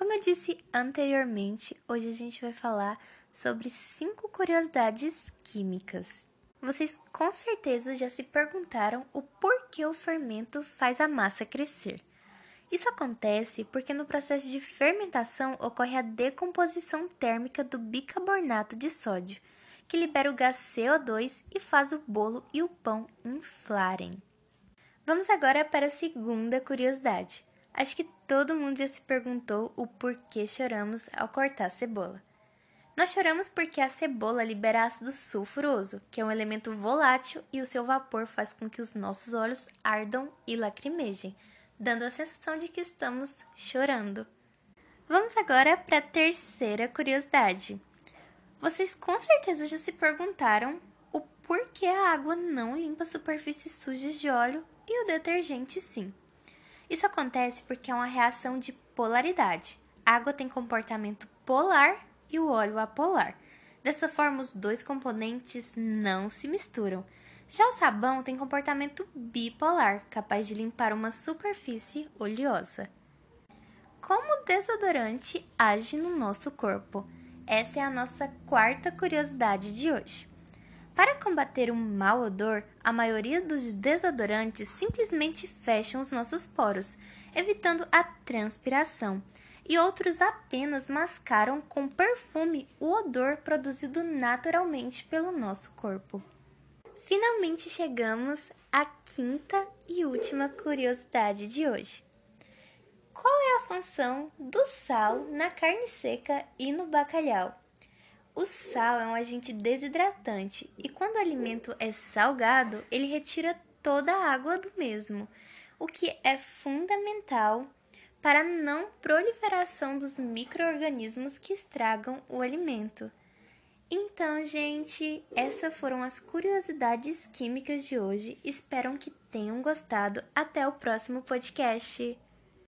Como eu disse anteriormente, hoje a gente vai falar sobre cinco curiosidades químicas. Vocês com certeza já se perguntaram o porquê o fermento faz a massa crescer. Isso acontece porque no processo de fermentação ocorre a decomposição térmica do bicarbonato de sódio, que libera o gás CO2 e faz o bolo e o pão inflarem. Vamos agora para a segunda curiosidade. Acho que todo mundo já se perguntou o porquê choramos ao cortar a cebola. Nós choramos porque a cebola libera ácido sulfuroso, que é um elemento volátil e o seu vapor faz com que os nossos olhos ardam e lacrimejem, dando a sensação de que estamos chorando. Vamos agora para a terceira curiosidade. Vocês com certeza já se perguntaram o porquê a água não limpa superfícies sujas de óleo e o detergente sim. Isso acontece porque é uma reação de polaridade. A água tem comportamento polar e o óleo apolar. Dessa forma, os dois componentes não se misturam. Já o sabão tem comportamento bipolar, capaz de limpar uma superfície oleosa. Como o desodorante age no nosso corpo? Essa é a nossa quarta curiosidade de hoje. Para combater um mau odor, a maioria dos desodorantes simplesmente fecham os nossos poros, evitando a transpiração, e outros apenas mascaram com perfume o odor produzido naturalmente pelo nosso corpo. Finalmente chegamos à quinta e última curiosidade de hoje. Qual é a função do sal na carne seca e no bacalhau? O sal é um agente desidratante e quando o alimento é salgado, ele retira toda a água do mesmo, o que é fundamental para a não proliferação dos micro-organismos que estragam o alimento. Então, gente, essas foram as curiosidades químicas de hoje. Espero que tenham gostado. Até o próximo podcast.